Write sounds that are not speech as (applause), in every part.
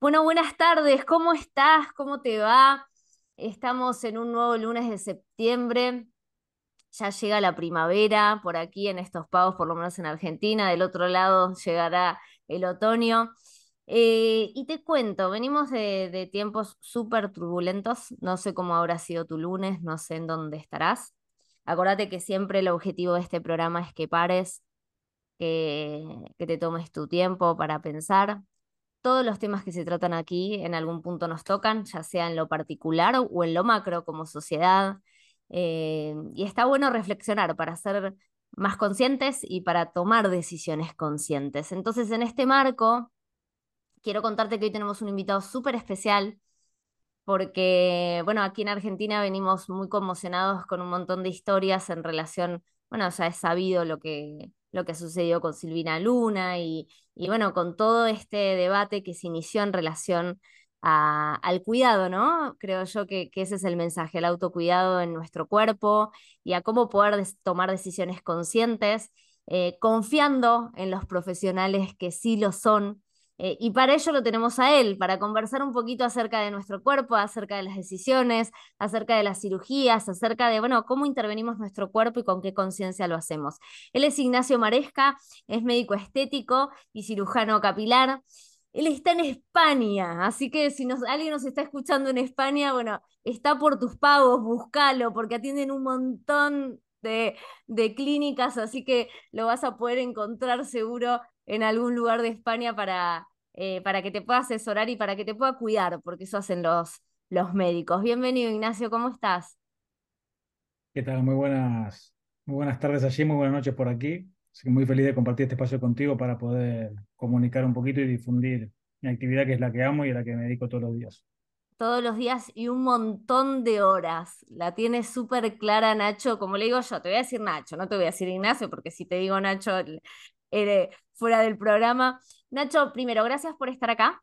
Bueno, buenas tardes, ¿cómo estás? ¿Cómo te va? Estamos en un nuevo lunes de septiembre, ya llega la primavera por aquí en estos pagos, por lo menos en Argentina, del otro lado llegará el otoño. Eh, y te cuento, venimos de, tiempos súper turbulentos, no sé cómo habrá sido tu lunes, no sé en dónde estarás. Acordate que siempre el objetivo de este programa es que pares, que te tomes tu tiempo para pensar, todos los temas que se tratan aquí en algún punto nos tocan, ya sea en lo particular o en lo macro como sociedad. Eh, y está bueno reflexionar para ser más conscientes y para tomar decisiones conscientes. Entonces, en este marco, quiero contarte que hoy tenemos un invitado súper especial porque, bueno, aquí en Argentina venimos muy conmocionados con un montón de historias en relación, bueno, ya es sabido lo que, lo que sucedió con Silvina Luna y, y bueno, con todo este debate que se inició en relación a- al cuidado, ¿no? Creo yo que, ese es el mensaje, el autocuidado en nuestro cuerpo y a cómo poder tomar decisiones conscientes, eh, confiando en los profesionales que sí lo son eh, y para ello lo tenemos a él, para conversar un poquito acerca de nuestro cuerpo, acerca de las decisiones, acerca de las cirugías, acerca de, bueno, cómo intervenimos nuestro cuerpo y con qué conciencia lo hacemos. Él es Ignacio Maresca, es médico estético y cirujano capilar. Él está en España, así que si nos, alguien nos está escuchando en España, bueno, está por tus pagos, búscalo, porque atienden un montón de, de clínicas, así que lo vas a poder encontrar seguro en algún lugar de España para, eh, para que te pueda asesorar y para que te pueda cuidar, porque eso hacen los, los médicos. Bienvenido, Ignacio, ¿cómo estás? ¿Qué tal? Muy buenas, muy buenas tardes allí, muy buenas noches por aquí. Así que muy feliz de compartir este espacio contigo para poder comunicar un poquito y difundir mi actividad que es la que amo y a la que me dedico todos los días. Todos los días y un montón de horas. La tienes súper clara, Nacho. Como le digo yo, te voy a decir Nacho, no te voy a decir Ignacio, porque si te digo Nacho, eh, fuera del programa. Nacho, primero, gracias por estar acá.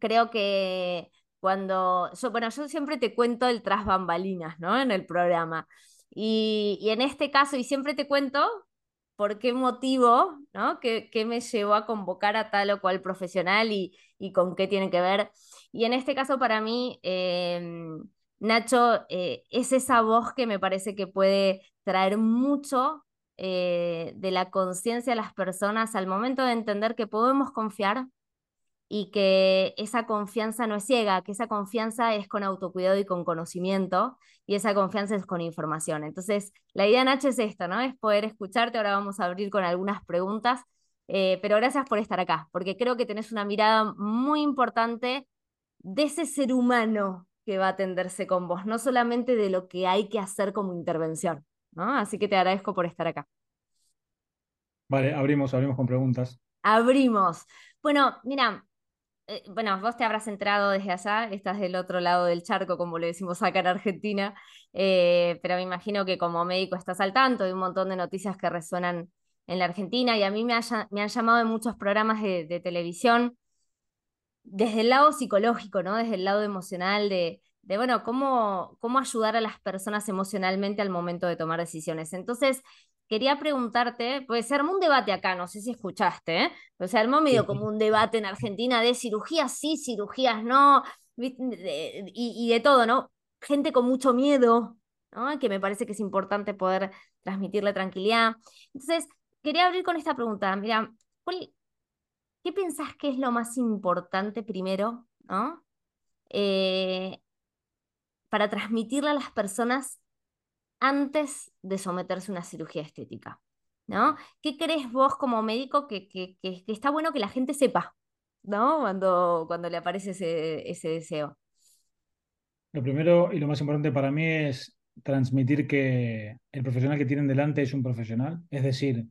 creo que cuando, yo, bueno, yo siempre te cuento el tras bambalinas, ¿no? En el programa. Y, y en este caso, y siempre te cuento por qué motivo, ¿no? ¿Qué, qué me llevó a convocar a tal o cual profesional y, y con qué tiene que ver? Y en este caso, para mí, eh, Nacho, eh, es esa voz que me parece que puede traer mucho eh, de la conciencia a las personas al momento de entender que podemos confiar y que esa confianza no es ciega, que esa confianza es con autocuidado y con conocimiento, y esa confianza es con información. Entonces, la idea, Nacho, es esto, ¿no? Es poder escucharte. Ahora vamos a abrir con algunas preguntas, eh, pero gracias por estar acá, porque creo que tenés una mirada muy importante de ese ser humano que va a atenderse con vos, no solamente de lo que hay que hacer como intervención, ¿no? Así que te agradezco por estar acá. Vale, abrimos, abrimos con preguntas. Abrimos. Bueno, mira, eh, bueno, vos te habrás enterado desde allá, estás del otro lado del charco, como le decimos acá en Argentina, eh, pero me imagino que como médico estás al tanto de un montón de noticias que resuenan en la Argentina y a mí me, haya- me han llamado en muchos programas de, de televisión desde el lado psicológico, ¿no? Desde el lado emocional de, de bueno, cómo, cómo ayudar a las personas emocionalmente al momento de tomar decisiones. Entonces, quería preguntarte, pues se armó un debate acá, no sé si escuchaste, ¿eh? Pero se armó medio como un debate en Argentina de cirugías sí, cirugías no, y, y de todo, ¿no? Gente con mucho miedo, ¿no? Que me parece que es importante poder transmitirle tranquilidad. Entonces, quería abrir con esta pregunta, mira, ¿cuál, ¿Qué pensás que es lo más importante primero, ¿no? Eh, para transmitirle a las personas antes de someterse a una cirugía estética, ¿no? ¿Qué crees vos como médico que, que, está bueno que la gente sepa, ¿no? Cuando, cuando le aparece ese, ese deseo. Lo primero y lo más importante para mí es transmitir que el profesional que tienen delante es un profesional. Es decir,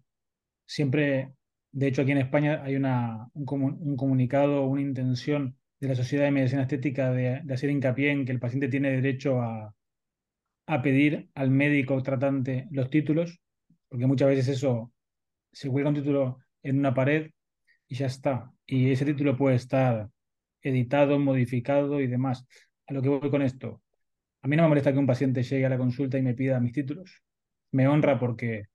siempre, de hecho aquí en España hay una, un comunicado, una intención de la Sociedad de Medicina Estética de, hacer hincapié en que el paciente tiene derecho a a pedir al médico tratante los títulos, porque muchas veces eso se cuelga un título en una pared y ya está. Y ese título puede estar editado, modificado y demás. A lo que voy con esto. A mí no me molesta que un paciente llegue a la consulta y me pida mis títulos. Me honra porque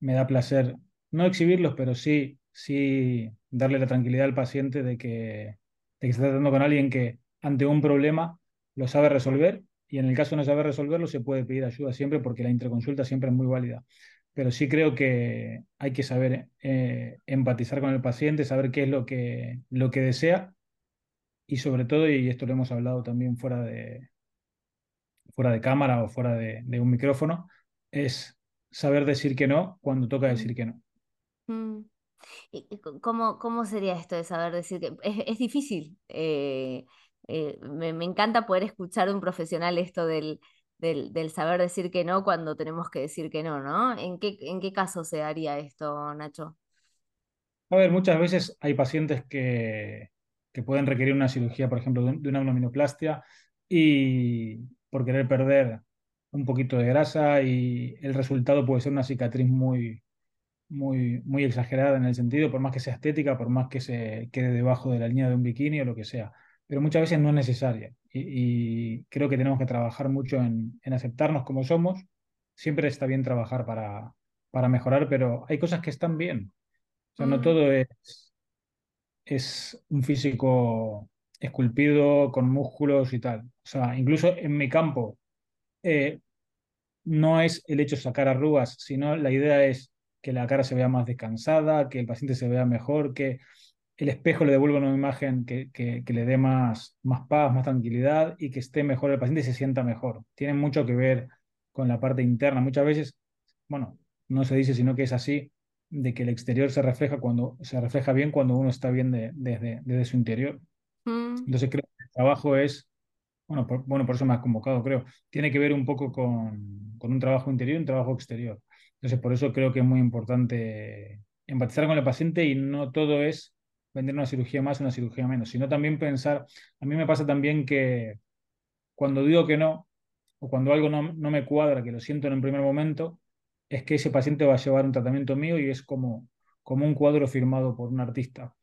me da placer no exhibirlos, pero sí, sí darle la tranquilidad al paciente de que de que se está tratando con alguien que ante un problema lo sabe resolver y en el caso de no saber resolverlo se puede pedir ayuda siempre porque la interconsulta siempre es muy válida. Pero sí creo que hay que saber eh, empatizar con el paciente, saber qué es lo que, lo que desea y sobre todo, y esto lo hemos hablado también fuera de, fuera de cámara o fuera de, de un micrófono, es saber decir que no cuando toca decir que no. Mm. ¿Y y c- cómo, cómo sería esto de saber decir que es, es difícil? eh, eh, me, me encanta poder escuchar de un profesional esto del, del, del saber decir que no cuando tenemos que decir que no, ¿no? ¿En qué, en qué caso se daría esto, Nacho? A ver, muchas veces hay pacientes que, que pueden requerir una cirugía, por ejemplo, de, de una abdominoplastia y por querer perder un poquito de grasa y el resultado puede ser una cicatriz muy, muy, muy exagerada en el sentido, por más que sea estética, por más que se quede debajo de la línea de un bikini o lo que sea. Pero muchas veces no es necesaria y, y creo que tenemos que trabajar mucho en, en aceptarnos como somos. Siempre está bien trabajar para, para mejorar, pero hay cosas que están bien. O sea, no Mm, todo es, es un físico esculpido con músculos y tal. O sea, incluso en mi campo, eh, no es el hecho de sacar arrugas, sino la idea es que la cara se vea más descansada, que el paciente se vea mejor, que el espejo le devuelva una imagen que, que, que le dé más, más paz, más tranquilidad y que esté mejor el paciente y se sienta mejor. Tiene mucho que ver con la parte interna. Muchas veces, bueno, no se dice, sino que es así, de que el exterior se refleja cuando se refleja bien cuando uno está bien de- desde, desde su interior. mm, Entonces creo que el trabajo es bueno, por, bueno, por eso me has convocado, creo. Tiene que ver un poco con, con un trabajo interior y un trabajo exterior. Entonces, por eso creo que es muy importante empatizar con el paciente y no todo es vender una cirugía más, una cirugía menos, sino también pensar, a mí me pasa también que cuando digo que no, o cuando algo no, no me cuadra, que lo siento en un primer momento, es que ese paciente va a llevar un tratamiento mío y es como, como un cuadro firmado por un artista.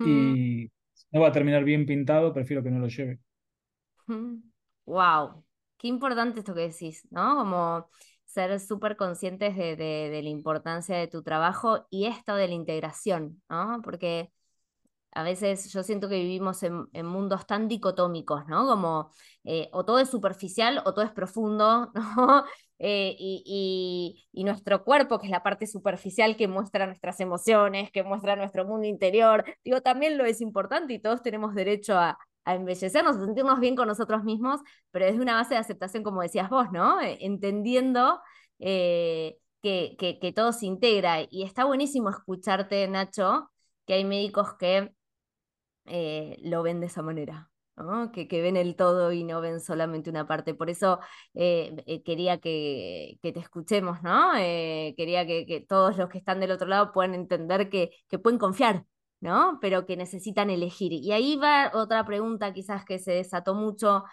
mm. Y no va a terminar bien pintado, prefiero que no lo lleve. Wow, qué importante esto que decís, ¿no? Como ser súper conscientes de, la importancia de tu trabajo y esto de la integración, ¿no? Porque a veces yo siento que vivimos en, mundos tan dicotómicos, ¿no? Como eh, o todo es superficial o todo es profundo, (laughs) ¿no? Eh, y, y- y nuestro cuerpo, que es la parte superficial que muestra nuestras emociones, que muestra nuestro mundo interior, digo, también lo es importante y todos tenemos derecho a, a embellecernos, a sentirnos bien con nosotros mismos, pero desde una base de aceptación, como decías vos, ¿no? Eh, entendiendo eh, que, que, todo se integra. Y está buenísimo escucharte, Nacho, que hay médicos que eh, lo ven de esa manera. Que, que ven el todo y no ven solamente una parte. Por eso quería que, que te escuchemos, ¿no? Quería que, que todos los que están del otro lado puedan entender que pueden confiar, ¿no? Pero que necesitan elegir. Y ahí va otra pregunta quizás que se desató mucho,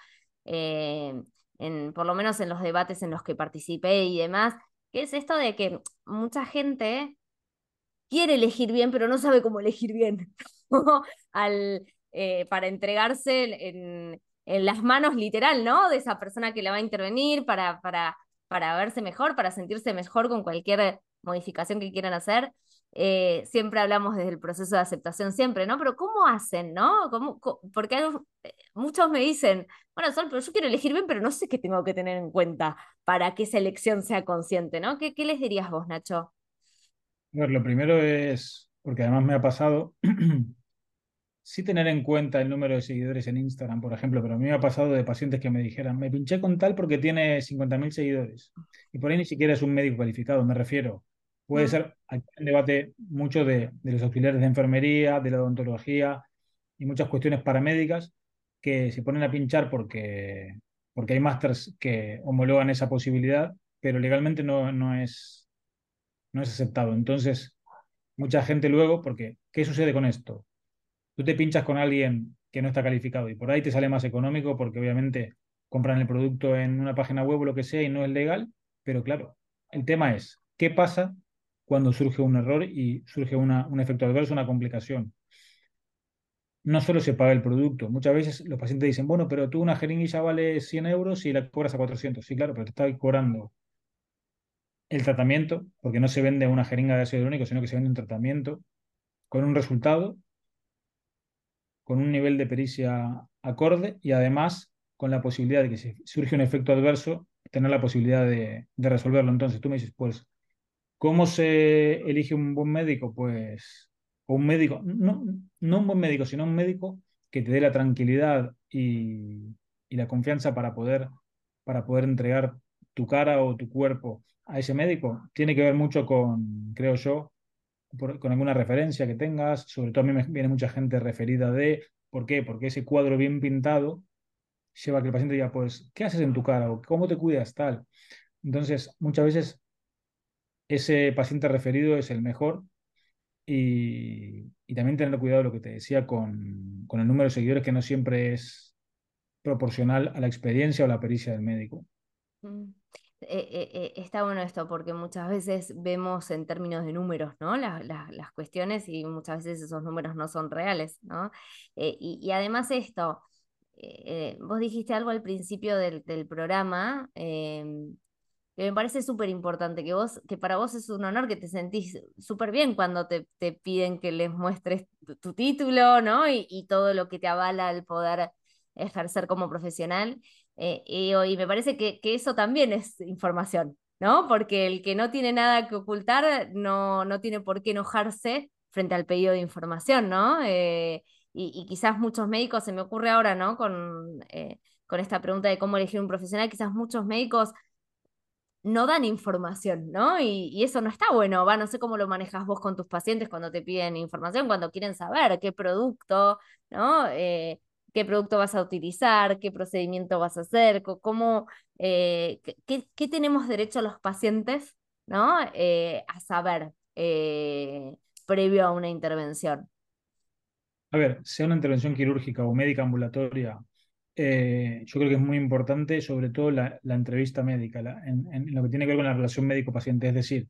eh, en, por lo menos en los debates en los que participé y demás, que es esto de que mucha gente quiere elegir bien, pero no sabe cómo elegir bien. (laughs) Al, eh, para entregarse en, en las manos literal, ¿no? De esa persona que la va a intervenir para, para, para verse mejor, para sentirse mejor con cualquier modificación que quieran hacer. Eh, siempre hablamos desde el proceso de aceptación, siempre, ¿no? Pero ¿cómo hacen, no? ¿Cómo, porque eh, muchos me dicen, bueno, Sol, pero yo quiero elegir bien, pero no sé qué tengo que tener en cuenta para que esa elección sea consciente, ¿no? ¿Qué, qué les dirías vos, Nacho? A ver, lo primero es, porque además me ha pasado, (clears throat) sí tener en cuenta el número de seguidores en Instagram, por ejemplo, pero a mí me ha pasado de pacientes que me dijeran, me pinché con tal porque tiene 50.000 seguidores. Y por ahí ni siquiera es un médico calificado, me refiero. Puede Mm, ser, aquí un debate mucho de, de los auxiliares de enfermería, de la odontología y muchas cuestiones paramédicas que se ponen a pinchar porque, porque hay másters que homologan esa posibilidad, pero legalmente no, no es, no es aceptado. Entonces, mucha gente luego, porque ¿qué sucede con esto? Tú te pinchas con alguien que no está calificado y por ahí te sale más económico porque obviamente compran el producto en una página web o lo que sea y no es legal, pero claro, el tema es, ¿qué pasa cuando surge un error y surge un efecto adverso, una complicación? No solo se paga el producto, muchas veces los pacientes dicen, bueno, pero tú una jeringuilla vale 100 euros y la cobras a 400. Sí, claro, pero te está cobrando el tratamiento, porque no se vende una jeringa de ácido hialurónico, sino que se vende un tratamiento con un resultado con un nivel de pericia acorde y además con la posibilidad de que si surge un efecto adverso, tener la posibilidad de, de resolverlo. Entonces tú me dices, pues, ¿cómo se elige un buen médico? Pues, un médico, no, no un buen médico, sino un médico que te dé la tranquilidad y, y la confianza para poder, para poder entregar tu cara o tu cuerpo a ese médico, tiene que ver mucho con, creo yo, con alguna referencia que tengas. Sobre todo a mí me viene mucha gente referida de, ¿por qué? Porque ese cuadro bien pintado lleva a que el paciente diga, pues, ¿qué haces en tu cara? o ¿Cómo te cuidas? Tal. Entonces, muchas veces ese paciente referido es el mejor y, y también tener cuidado, lo que te decía, con, con el número de seguidores que no siempre es proporcional a la experiencia o la pericia del médico. Mm. Eh, eh, eh, está bueno esto porque muchas veces vemos en términos de números, ¿no? las cuestiones y muchas veces esos números no son reales, ¿no? y, además esto, vos dijiste algo al principio del, del programa em, que me parece súper importante, que vos, que para vos es un honor, que te sentís súper bien cuando te, te, piden que les muestres tu, título, ¿no? Y, y, todo lo que te avala el poder ejercer como profesional. Eh, y, me parece que, que, eso también es información, ¿no? Porque el que no tiene nada que ocultar no, no tiene por qué enojarse frente al pedido de información, ¿no? Eh, y, y, quizás muchos médicos, se me ocurre ahora, ¿no? Con, eh, con esta pregunta de cómo elegir un profesional, quizás muchos médicos no dan información, ¿no? Y, eso no está bueno, va, no sé cómo lo manejas vos con tus pacientes cuando te piden información, cuando quieren saber qué producto, ¿no? Eh, qué producto vas a utilizar, qué procedimiento vas a hacer, cómo, eh, qué, qué, tenemos derecho los pacientes, ¿no? Eh, a saber eh, previo a una intervención. A ver, sea una intervención quirúrgica o médica ambulatoria, eh, yo creo que es muy importante, sobre todo la, entrevista médica, en, lo que tiene que ver con la relación médico-paciente. Es decir,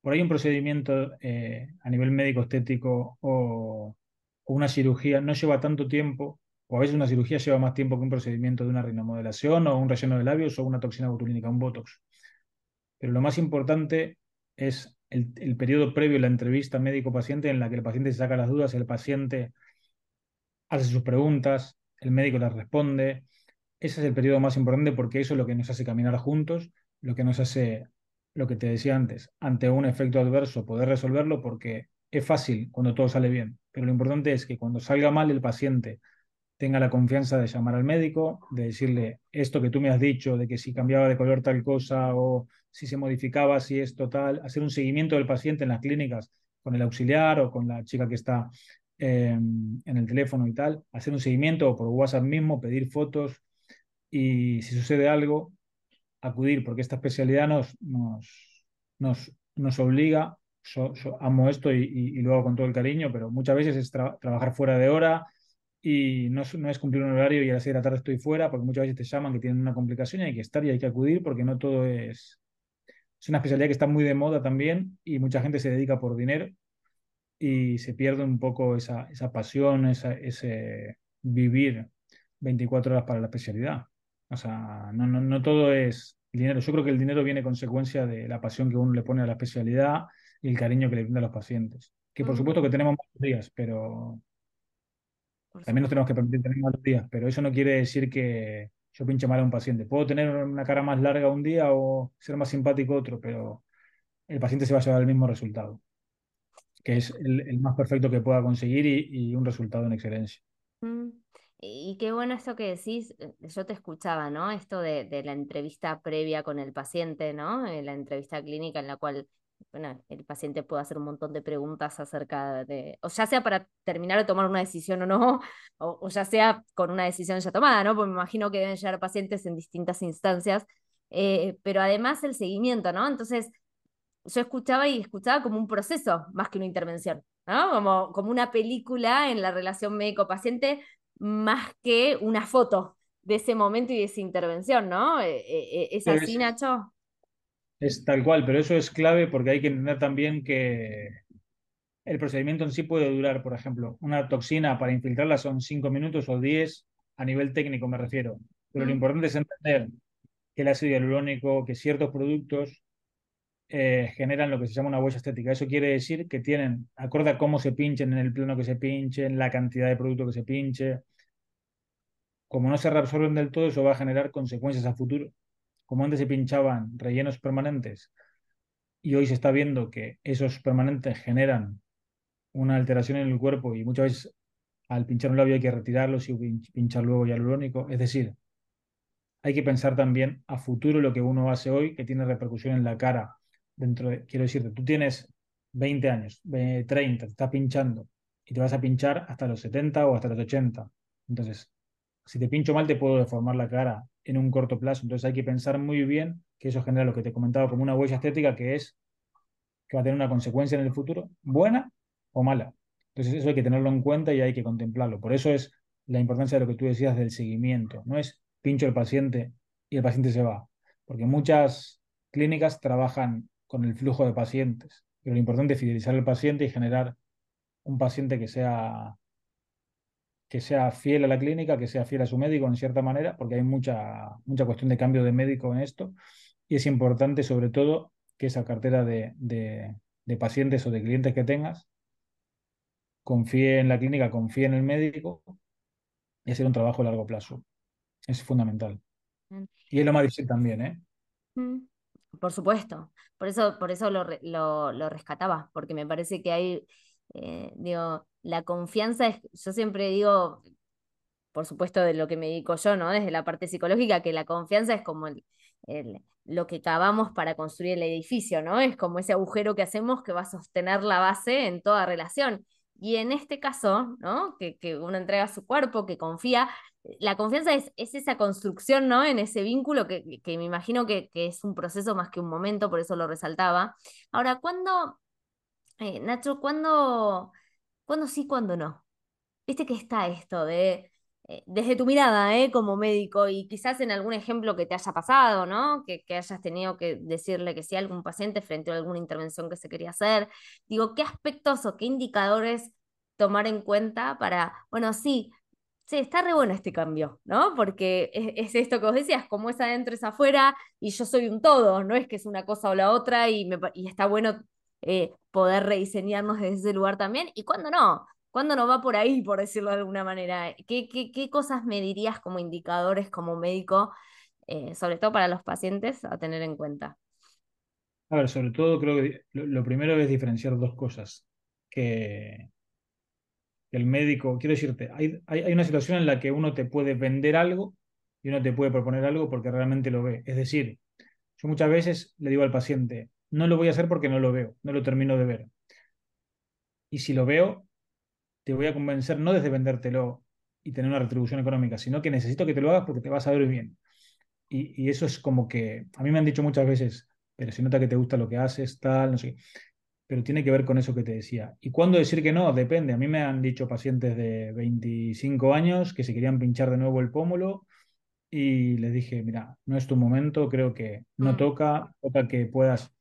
por ahí un procedimiento eh, a nivel médico-estético o, o, una cirugía no lleva tanto tiempo, o a veces una cirugía lleva más tiempo que un procedimiento de una rinomodelación o un relleno de labios o una toxina botulínica, un botox. Pero lo más importante es el, el periodo previo a la entrevista médico-paciente en la que el paciente se saca las dudas, el paciente hace sus preguntas, el médico las responde. Ese es el periodo más importante porque eso es lo que nos hace caminar juntos, lo que nos hace, lo que te decía antes, ante un efecto adverso poder resolverlo porque es fácil cuando todo sale bien, pero lo importante es que cuando salga mal el paciente tenga la confianza de llamar al médico, de decirle esto que tú me has dicho, de que si cambiaba de color tal cosa o si se modificaba, si es total, hacer un seguimiento del paciente en las clínicas con el auxiliar o con la chica que está eh, en el teléfono y tal, hacer un seguimiento por WhatsApp mismo, pedir fotos y si sucede algo, acudir, porque esta especialidad nos, nos, nos, nos obliga, amo esto y, y, lo hago con todo el cariño, pero muchas veces es tra trabajar fuera de hora y no, no, es cumplir un horario y a las 6 de la tarde estoy fuera, porque muchas veces te llaman que tienen una complicación y hay que estar y hay que acudir porque no todo es... Es una especialidad que está muy de moda también y mucha gente se dedica por dinero y se pierde un poco esa, esa pasión, esa, ese vivir 24 horas para la especialidad. O sea, no, no, no todo es dinero. Yo creo que el dinero viene consecuencia de la pasión que uno le pone a la especialidad y el cariño que le brinda a los pacientes. Que por supuesto que tenemos malos días, pero también nos tenemos que permitir tener malos días, pero eso no quiere decir que yo pinche mal a un paciente. Puedo tener una cara más larga un día o ser más simpático otro, pero el paciente se va a llevar el mismo resultado que es el, el, más perfecto que pueda conseguir y, y un resultado en excelencia. Mm. Y qué bueno esto que decís, eh, yo te escuchaba, ¿no? Esto de, de la entrevista previa con el paciente, ¿no? Eh, la entrevista clínica en la cual bueno, el paciente puede hacer un montón de preguntas acerca de, o ya sea para terminar de tomar una decisión o no, o, o ya sea con una decisión ya tomada, ¿no? Porque me imagino que deben llegar pacientes en distintas instancias, eh, pero además el seguimiento, ¿no? Entonces, yo escuchaba y escuchaba como un proceso más que una intervención, ¿no? Como, como una película en la relación médico-paciente más que una foto de ese momento y de esa intervención, ¿no? Eh, eh, ¿Es así, es, Nacho? Es tal cual, pero eso es clave porque hay que entender también que el procedimiento en sí puede durar, por ejemplo, una toxina para infiltrarla son 5 minutos o 10 a nivel técnico me refiero, pero mm. lo importante es entender que el ácido hialurónico, que ciertos productos eh, generan lo que se llama una huella estética. Eso quiere decir que tienen, acorde a cómo se pinchen, en el plano que se pinchen, la cantidad de producto que se pinche, como no se reabsorben del todo, eso va a generar consecuencias a futuro. Como antes se pinchaban rellenos permanentes y hoy se está viendo que esos permanentes generan una alteración en el cuerpo y muchas veces al pinchar un labio hay que retirarlos y pinchar luego hialurónico. Es decir, hay que pensar también a futuro lo que uno hace hoy que tiene repercusión en la cara. Dentro de, quiero decirte, tú tienes 20 años, 30, te estás pinchando y te vas a pinchar hasta los 70 o hasta los 80. Entonces, si te pincho mal, te puedo deformar la cara en un corto plazo. Entonces hay que pensar muy bien que eso genera lo que te he comentado como una huella estética que es que va a tener una consecuencia en el futuro, buena o mala. Entonces eso hay que tenerlo en cuenta y hay que contemplarlo. Por eso es la importancia de lo que tú decías del seguimiento. No es pincho el paciente y el paciente se va. Porque muchas clínicas trabajan con el flujo de pacientes. Pero lo importante es fidelizar al paciente y generar un paciente que sea que sea fiel a la clínica, que sea fiel a su médico en cierta manera, porque hay mucha, mucha cuestión de cambio de médico en esto. Y es importante, sobre todo, que esa cartera de, de, pacientes o de clientes que tengas confíe en la clínica, confíe en el médico y hacer un trabajo a largo plazo. Es fundamental. Mm. Y es lo más difícil también, ¿eh? Mm. Por supuesto. Por eso, por eso lo, lo, lo rescataba, porque me parece que hay, eh, digo, la confianza es, yo siempre digo, por supuesto de lo que me dedico yo, ¿no? Desde la parte psicológica, que la confianza es como el, lo que cavamos para construir el edificio, ¿no? Es como ese agujero que hacemos que va a sostener la base en toda relación. Y en este caso, ¿no? Que, que uno entrega su cuerpo, que confía, la confianza es, es, esa construcción, ¿no? En ese vínculo que, que me imagino que, que, es un proceso más que un momento, por eso lo resaltaba. Ahora, ¿cuándo, eh, Nacho, cuándo ¿Cuándo sí, cuándo no? Viste que está esto de, eh, desde tu mirada, ¿eh? como médico, y quizás en algún ejemplo que te haya pasado, ¿no? Que, que hayas tenido que decirle que sí a algún paciente frente a alguna intervención que se quería hacer. Digo, ¿qué aspectos o qué indicadores tomar en cuenta para, bueno, sí, sí, está re bueno este cambio, ¿no? Porque es, esto que vos decías, como es adentro es afuera y yo soy un todo, no es que es una cosa o la otra y, está bueno eh, poder rediseñarnos desde ese lugar también. ¿Y cuándo no? ¿Cuándo no va por ahí, por decirlo de alguna manera? ¿Qué, qué, qué cosas me dirías como indicadores, como médico, eh, sobre todo para los pacientes, a tener en cuenta? A ver, sobre todo creo que lo, primero es diferenciar dos cosas. Que, el médico, quiero decirte, hay, hay, una situación en la que uno te puede vender algo y uno te puede proponer algo porque realmente lo ve. Es decir, yo muchas veces le digo al paciente, no lo voy a hacer porque no lo veo, no lo termino de ver. Y si lo veo, te voy a convencer no desde vendértelo y tener una retribución económica, sino que necesito que te lo hagas porque te vas a ver bien. Y, y eso es como que, a mí me han dicho muchas veces, pero se nota que te gusta lo que haces, tal, no sé pero tiene que ver con eso que te decía. ¿Y cuándo decir que no? Depende. A mí me han dicho pacientes de 25 años que se querían pinchar de nuevo el pómulo y les dije, mira, no es tu momento, creo que no mm. toca, toca que puedas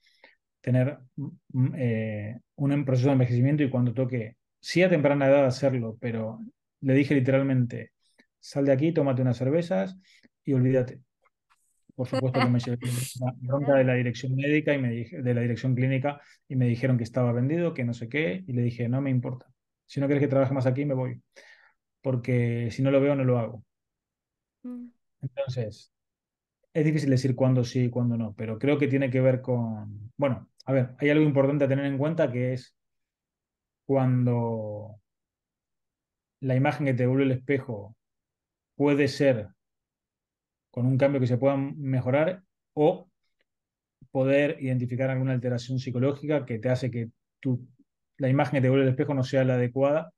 tener mm, eh, un proceso de envejecimiento y cuando toque, sí a temprana edad hacerlo, pero le dije literalmente, sal de aquí, tómate unas cervezas y olvídate. Por supuesto que me llevé una bronca de la dirección médica y me dije, de la dirección clínica y me dijeron que estaba vendido, que no sé qué, y le dije, no me importa. Si no quieres que trabaje más aquí, me voy. Porque si no lo veo, no lo hago. Mm. Entonces, es difícil decir cuándo sí y cuándo no, pero creo que tiene que ver con, bueno, a ver, hay algo importante a tener en cuenta que es cuando la imagen que te devuelve el espejo puede ser con un cambio que se pueda mejorar o poder identificar alguna alteración psicológica que te hace que tu, la imagen que te devuelve el espejo no sea la adecuada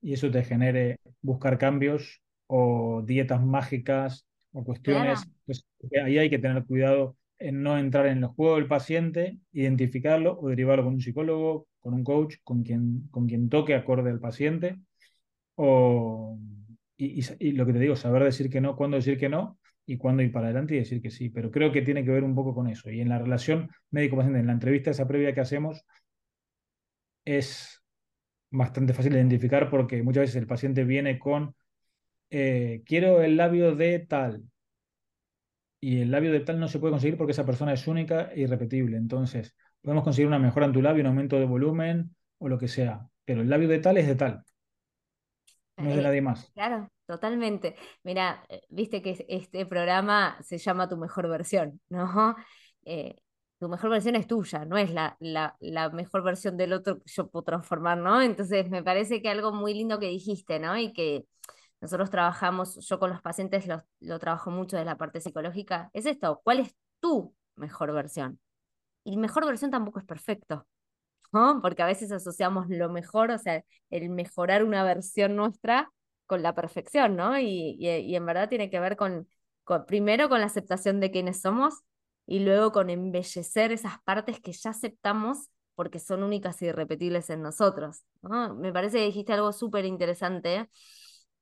y eso te genere buscar cambios o dietas mágicas o cuestiones. Pues, ahí hay que tener cuidado en no entrar en el juego del paciente, identificarlo o derivarlo con un psicólogo, con un coach, con quien, con quien toque acorde al paciente. O, y, y, lo que te digo, saber decir que no, cuándo decir que no y cuándo ir para adelante y decir que sí. Pero creo que tiene que ver un poco con eso. Y en la relación médico-paciente, en la entrevista esa previa que hacemos, es bastante fácil de identificar porque muchas veces el paciente viene con, eh, quiero el labio de tal, y el labio de tal no se puede conseguir porque esa persona es única e irrepetible. Entonces, podemos conseguir una mejora en tu labio, un aumento de volumen o lo que sea, pero el labio de tal es de tal, no es de Eh, nadie más. claro, totalmente. Mira, eh, viste que es- este programa se llama Tu mejor versión, (laughs) ¿no? Eh, tu mejor versión es tuya, no es la, la, la mejor versión del otro que yo puedo transformar, ¿no? Entonces me parece que algo muy lindo que dijiste, ¿no? Y que nosotros trabajamos, yo con los pacientes lo, lo trabajo mucho de la parte psicológica, es esto, ¿cuál es tu mejor versión? Y mejor versión tampoco es perfecto. ¿no? Porque a veces asociamos lo mejor, o sea, el mejorar una versión nuestra con la perfección, ¿no? Y, y, y en verdad tiene que ver con, con, primero con la aceptación de quienes somos y luego con embellecer esas partes que ya aceptamos porque son únicas y irrepetibles en nosotros, ¿no? Me parece que dijiste algo súper interesante,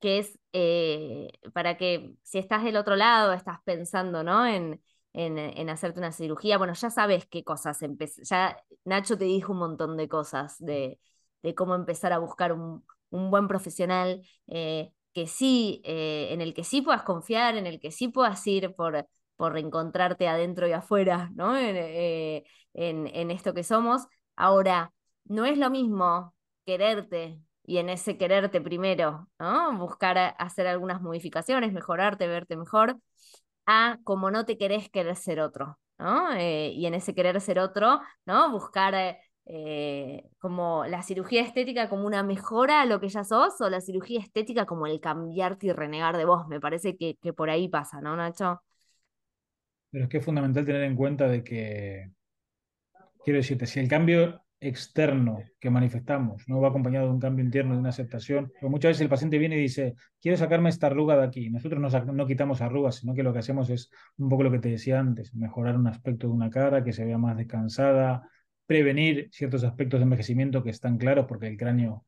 que es eh, para que si estás del otro lado, estás pensando, ¿no? En, en, en, hacerte una cirugía. Bueno, ya sabes qué cosas empezar. Ya Nacho te dijo un montón de cosas de, de cómo empezar a buscar un, un buen profesional eh, que sí, eh, en el que sí puedas confiar, en el que sí puedas ir por, por reencontrarte adentro y afuera, ¿no? En, eh, en, esto que somos. Ahora, no es lo mismo quererte y en ese quererte primero, ¿no? Buscar hacer algunas modificaciones, mejorarte, verte mejor, a como no te querés querer ser otro, ¿no? Y en ese querer ser otro, ¿no? Buscar eh, como la cirugía estética como una mejora a lo que ya sos o la cirugía estética como el cambiarte y renegar de vos. Me parece que, que por ahí pasa, ¿no, Nacho? Pero es que es fundamental tener en cuenta de que, quiero decirte, si el cambio externo que manifestamos no va acompañado de un cambio interno, de una aceptación, muchas veces el paciente viene y dice, quiero sacarme esta arruga de aquí. Nosotros no, no quitamos arrugas, sino que lo que hacemos es un poco lo que te decía antes, mejorar un aspecto de una cara que se vea más descansada, prevenir ciertos aspectos de envejecimiento que están claros porque el cráneo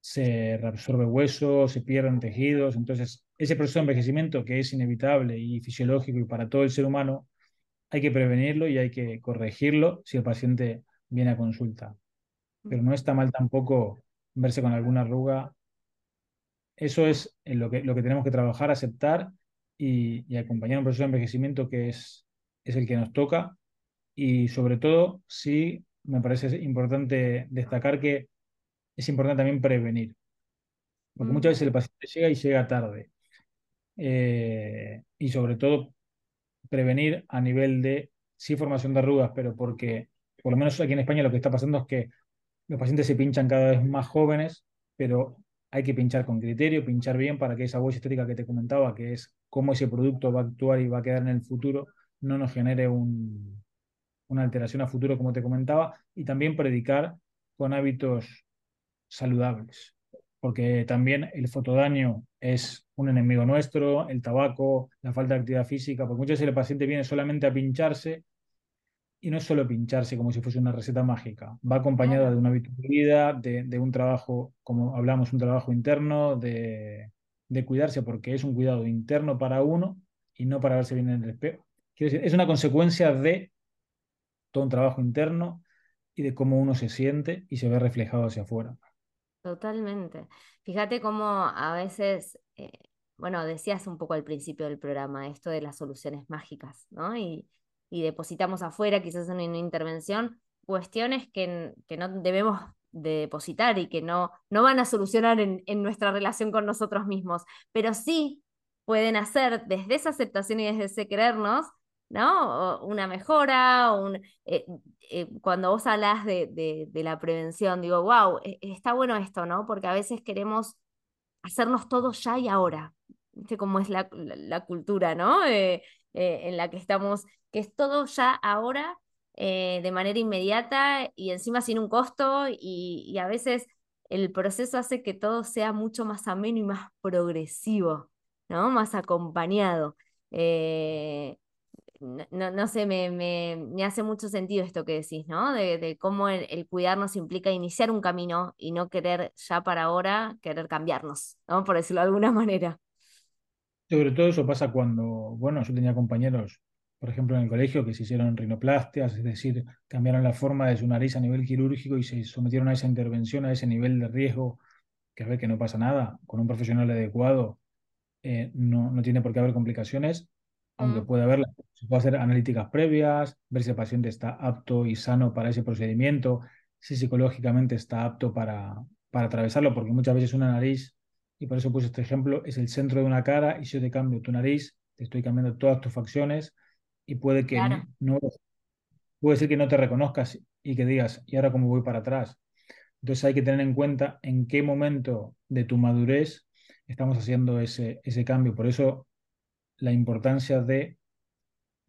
se reabsorbe hueso, se pierden tejidos, entonces ese proceso de envejecimiento que es inevitable y fisiológico y para todo el ser humano, hay que prevenirlo y hay que corregirlo si el paciente viene a consulta. Pero no está mal tampoco verse con alguna arruga. Eso es lo que, lo que tenemos que trabajar, aceptar y, y acompañar un proceso de envejecimiento que es, es el que nos toca. Y sobre todo, sí, me parece importante destacar que es importante también prevenir. Porque muchas veces el paciente llega y llega tarde. Eh, y sobre todo, prevenir a nivel de, sí, formación de arrugas, pero porque, por lo menos aquí en España, lo que está pasando es que los pacientes se pinchan cada vez más jóvenes, pero hay que pinchar con criterio, pinchar bien para que esa huella estética que te comentaba, que es cómo ese producto va a actuar y va a quedar en el futuro, no nos genere un, una alteración a futuro, como te comentaba, y también predicar con hábitos saludables, porque también el fotodaño es un enemigo nuestro, el tabaco, la falta de actividad física, porque muchas veces el paciente viene solamente a pincharse y no es solo pincharse como si fuese una receta mágica, va acompañada de un hábito de vida, de, de un trabajo, como hablamos, un trabajo interno, de, de cuidarse, porque es un cuidado interno para uno y no para verse bien en el espejo. Quiero decir, es una consecuencia de todo un trabajo interno y de cómo uno se siente y se ve reflejado hacia afuera. Totalmente. Fíjate cómo a veces, eh, bueno, decías un poco al principio del programa esto de las soluciones mágicas, ¿no? Y, depositamos afuera, quizás en una intervención, cuestiones que, que no debemos de depositar y que no, no van a solucionar en, en nuestra relación con nosotros mismos, pero sí pueden hacer desde esa aceptación y desde ese querernos, ¿no? Una mejora, un, eh, eh, cuando vos hablas de, de, la prevención, digo, wow, está bueno esto, ¿no? Porque a veces queremos hacernos todo ya y ahora. ¿Viste cómo es la, la, cultura, ¿no? Eh, en la que estamos, que es todo ya ahora, de manera inmediata y encima sin un costo, y, a veces el proceso hace que todo sea mucho más ameno y más progresivo, ¿no? Más acompañado. No, no, sé, me, me, me, hace mucho sentido esto que decís, ¿no? De, de cómo el, el, cuidarnos implica iniciar un camino y no querer ya para ahora, querer cambiarnos, ¿no? Por decirlo de alguna (laughs) manera. Sobre todo eso pasa cuando, bueno, yo tenía compañeros, por ejemplo, en el colegio que se hicieron rinoplastias, es decir, cambiaron la forma de su nariz a nivel quirúrgico y se sometieron a esa intervención, a ese nivel de riesgo, que a ver que no pasa nada, con un profesional adecuado eh, no, no tiene por qué haber complicaciones aunque puede haberla. Se puede hacer analíticas previas, ver si el paciente está apto y sano para ese procedimiento, si psicológicamente está apto para, para atravesarlo, porque muchas veces una nariz, y por eso puse este ejemplo, es el centro de una cara y si yo te cambio tu nariz, te estoy cambiando todas tus facciones y puede que claro. no, puede ser que no te reconozcas y que digas, ¿y ahora cómo voy para atrás? Entonces hay que tener en cuenta en qué momento de tu madurez estamos haciendo ese, ese cambio. Por eso la importancia de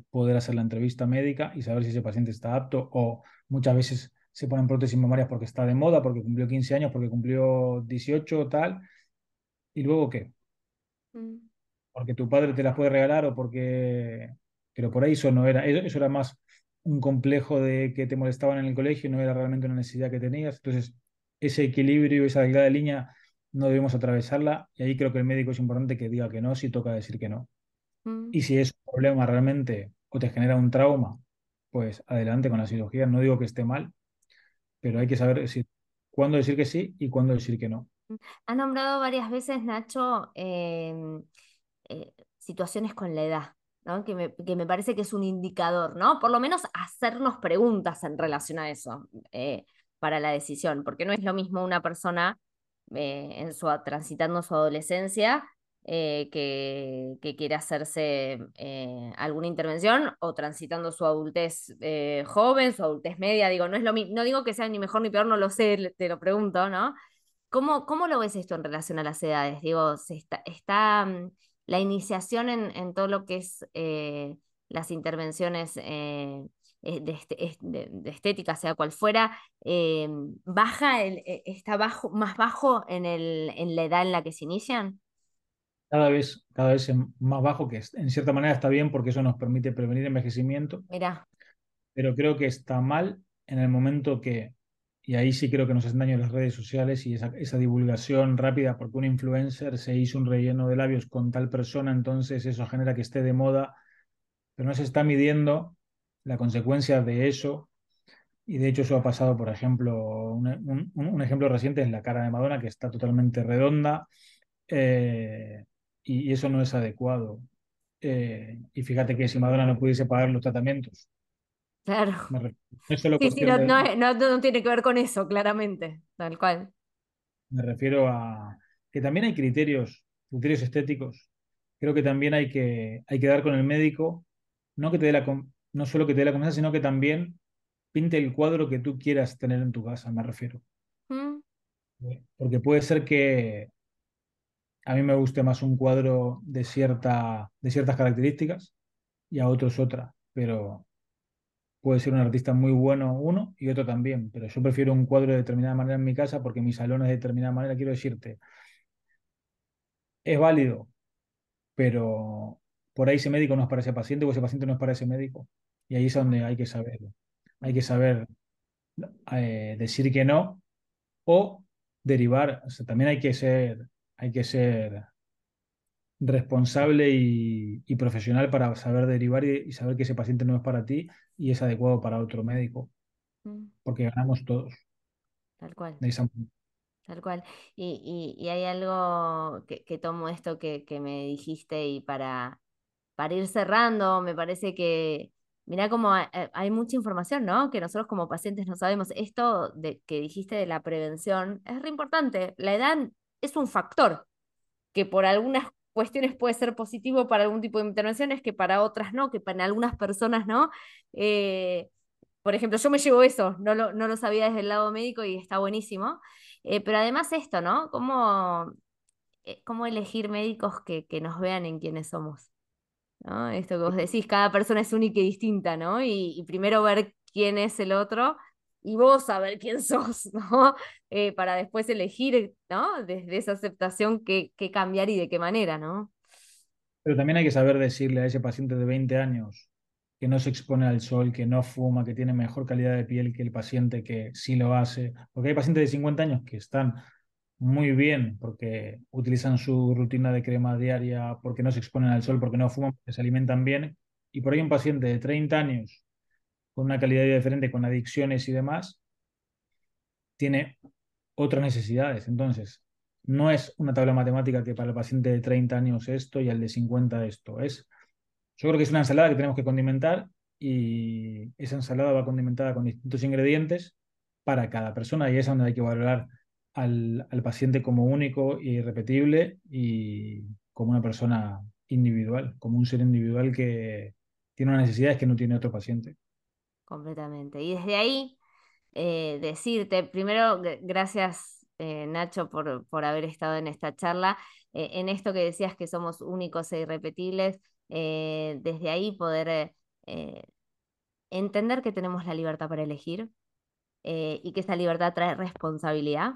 poder hacer la entrevista médica y saber si ese paciente está apto o muchas veces se ponen prótesis mamarias porque está de moda, porque cumplió 15 años, porque cumplió 18 o tal. ¿Y luego qué? Mm, Porque tu padre te las puede regalar o porque... Pero por ahí eso no era, eso, eso era más un complejo de que te molestaban en el colegio, no era realmente una necesidad que tenías. Entonces, ese equilibrio, esa delgada línea, no debemos atravesarla y ahí creo que el médico es importante que diga que no si toca decir que no. Mm. Y si es un problema realmente o te genera un trauma, pues adelante con la cirugía. No digo que esté mal, pero hay que saber decir cuándo decir que sí y cuándo decir que no. Ha nombrado varias veces, Nacho, em, eh, situaciones con la edad, ¿no? Que me, que me parece que es un indicador, ¿no? Por lo menos hacernos preguntas en relación a eso eh, para la decisión, porque no es lo mismo una persona eh, en su, transitando su adolescencia eh, que, quiere hacerse eh, alguna intervención o transitando su adultez eh, joven, su adultez media, digo, no es lo no digo que sea ni mejor ni peor, no lo sé, te lo pregunto, ¿no? ¿Cómo, cómo lo ves esto en relación a las edades? Digo, está, está mm, la iniciación en, en todo lo que es las intervenciones de, este- es- de- estética, sea cual fuera, baja, eh, está bajo, más bajo en el, en la edad en la que se inician. Cada vez, cada vez más bajo, que en cierta manera está bien porque eso nos permite prevenir envejecimiento, Mirá, pero creo que está mal en el momento que, y ahí sí creo que nos hacen daño las redes sociales y esa, esa divulgación rápida, porque un influencer se hizo un relleno de labios con tal persona, entonces eso genera que esté de moda, pero no se está midiendo la consecuencia de eso. Y de hecho eso ha pasado, por ejemplo, un, un- un ejemplo reciente es la cara de Madonna, que está totalmente redonda, eh, y, eso no es adecuado. Eh, y fíjate que si Madonna no pudiese pagar los tratamientos, claro. me refiero, no es solo Sí, sí, no, de, no, no, no tiene que ver con eso, claramente, tal cual. me refiero a que también hay criterios, criterios estéticos. Creo que también hay que, hay que dar con el médico, no que te dé la, no solo que te dé la confianza, sino que también pinte el cuadro que tú quieras tener en tu casa, me refiero. Mm, Porque puede ser que a mí me guste más un cuadro de cierta, de ciertas características y a otros otra, pero puede ser un artista muy bueno uno y otro también, pero yo prefiero un cuadro de determinada manera en mi casa porque mi salón es de determinada manera, quiero decirte, es válido, pero por ahí ese médico no es para ese paciente o ese paciente no es para ese médico. Y ahí es donde hay que saber, hay que saber eh, decir que no o derivar, o también hay que ser, hay que ser responsable y, y profesional para saber derivar y, y saber que ese paciente no es para ti y es adecuado para otro médico, mm, porque ganamos todos tal cual. de esa. Tal cual. Y, hay algo que, que tomo esto que, que me dijiste y para, para ir cerrando, me parece que, mirá como hay, hay mucha información, ¿no? Que nosotros como pacientes no sabemos. Esto de, que dijiste de la prevención es re importante. La edad es un factor que por algunas cuestiones puede ser positivo para algún tipo de intervenciones, que para otras no, que para algunas personas no. Eh, por ejemplo, yo me llevo eso, no lo, no lo sabía desde el lado médico y está buenísimo. Eh, pero además esto, ¿no? ¿Cómo, eh, cómo elegir médicos que, que nos vean en quiénes somos? ¿No? Esto que vos decís, cada persona es única y distinta, ¿no? Y primero ver quién es el otro y vos saber quién (laughs) sos, ¿no? Eh, para después elegir, ¿no? Desde esa aceptación qué, qué cambiar y de qué manera, ¿no? Pero también hay que saber decirle a ese paciente de 20 años que no se expone al sol, que no fuma, que tiene mejor calidad de piel que el paciente que sí lo hace. Porque hay pacientes de 50 años que están muy bien porque utilizan su rutina de crema diaria, porque no se exponen al sol, porque no fuman, porque se alimentan bien. Y por ahí un paciente de 30 años con una calidad de vida diferente, con adicciones y demás, tiene otras necesidades. Entonces, no es una tabla matemática que para el paciente de 30 años esto y al de 50 esto. Es yo creo que es una ensalada que tenemos que condimentar y esa ensalada va condimentada con distintos ingredientes para cada persona y es donde hay que valorar al, paciente como único y irrepetible y como una persona individual, como un ser individual que tiene unas necesidades que no tiene otro paciente. Completamente. Y desde ahí, eh, decirte, primero, gracias eh, Nacho por, por, haber estado en esta charla, eh, en esto que decías que somos únicos e irrepetibles, desde ahí poder entender que tenemos la libertad para elegir y que esa libertad trae responsabilidad.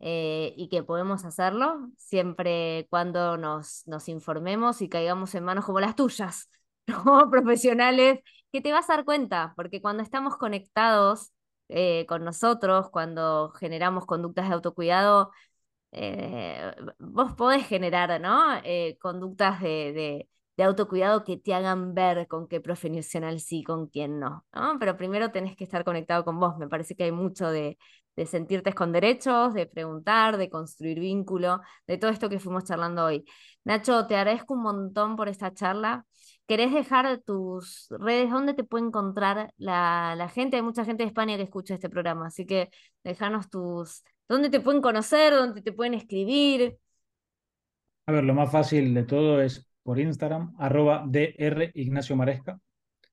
y que podemos hacerlo siempre cuando nos, nos informemos y caigamos en manos como las tuyas, (laughs) como profesionales, que te vas a dar cuenta, porque cuando estamos conectados eh, con nosotros, cuando generamos conductas de autocuidado, eh, vos podés generar ¿no? Eh, conductas de, de, autocuidado que te hagan ver con qué profesional sí, con quién no, no, Pero primero tenés que estar conectado con vos. Me parece que hay mucho de, de sentirte con derechos, de preguntar, de construir vínculo, de todo esto que fuimos charlando hoy. Nacho, te agradezco un montón por esta charla. ¿Querés dejar tus redes? ¿Dónde te puede encontrar la, gente? Hay mucha gente de España que escucha este programa, así que dejanos tus... ¿Dónde te pueden conocer? ¿Dónde te pueden escribir? A ver, lo más fácil de todo es por Instagram, arroba DR Ignacio Maresca.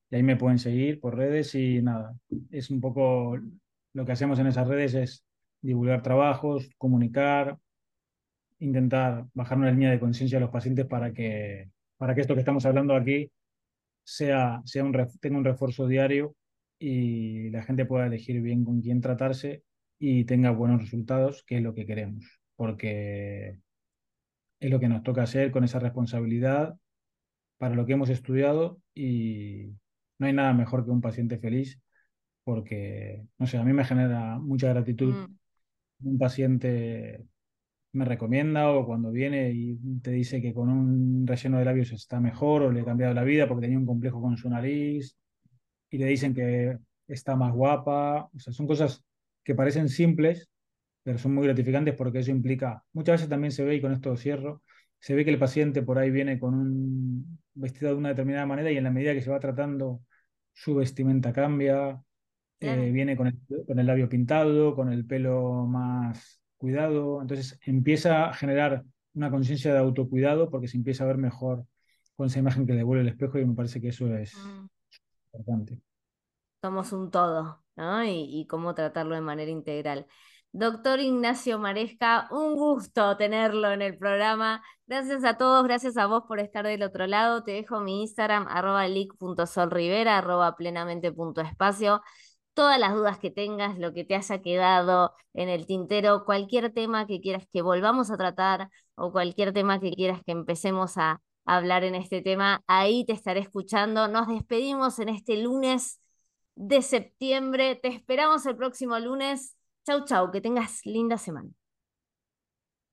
Y ahí me pueden seguir por redes y nada, es un poco lo que hacemos en esas redes es divulgar trabajos, comunicar, intentar bajar una línea de conciencia a los pacientes para que para que esto que estamos hablando aquí sea, sea un, tenga un refuerzo diario y la gente pueda elegir bien con quién tratarse y tenga buenos resultados, que es lo que queremos, porque es lo que nos toca hacer con esa responsabilidad para lo que hemos estudiado y no hay nada mejor que un paciente feliz, porque, no sé, a mí me genera mucha gratitud mm. un paciente me recomienda o cuando viene y te dice que con un relleno de labios está mejor o le ha cambiado la vida porque tenía un complejo con su nariz y le dicen que está más guapa. O sea, son cosas que parecen simples, pero son muy gratificantes porque eso implica, muchas veces también se ve, y con esto cierro, se ve que el paciente por ahí viene con un vestido de una determinada manera y en la medida que se va tratando, su vestimenta cambia, eh, viene con con el labio pintado, con el pelo más cuidado, entonces empieza a generar una conciencia de autocuidado porque se empieza a ver mejor con esa imagen que devuelve el espejo y me parece que eso es mm. importante. Somos un todo, ¿no? Y, y, cómo tratarlo de manera integral. Doctor Ignacio Maresca, un gusto tenerlo en el programa. Gracias a todos, gracias a vos por estar del otro lado. Te dejo mi Instagram, arroba leak.solrivera, arroba plenamente.espacio todas las dudas que tengas, lo que te haya quedado en el tintero, cualquier tema que quieras que volvamos a tratar o cualquier tema que quieras que empecemos a hablar en este tema, ahí te estaré escuchando. Nos despedimos en este lunes de septiembre. Te esperamos el próximo lunes. Chau, chau, que tengas linda semana.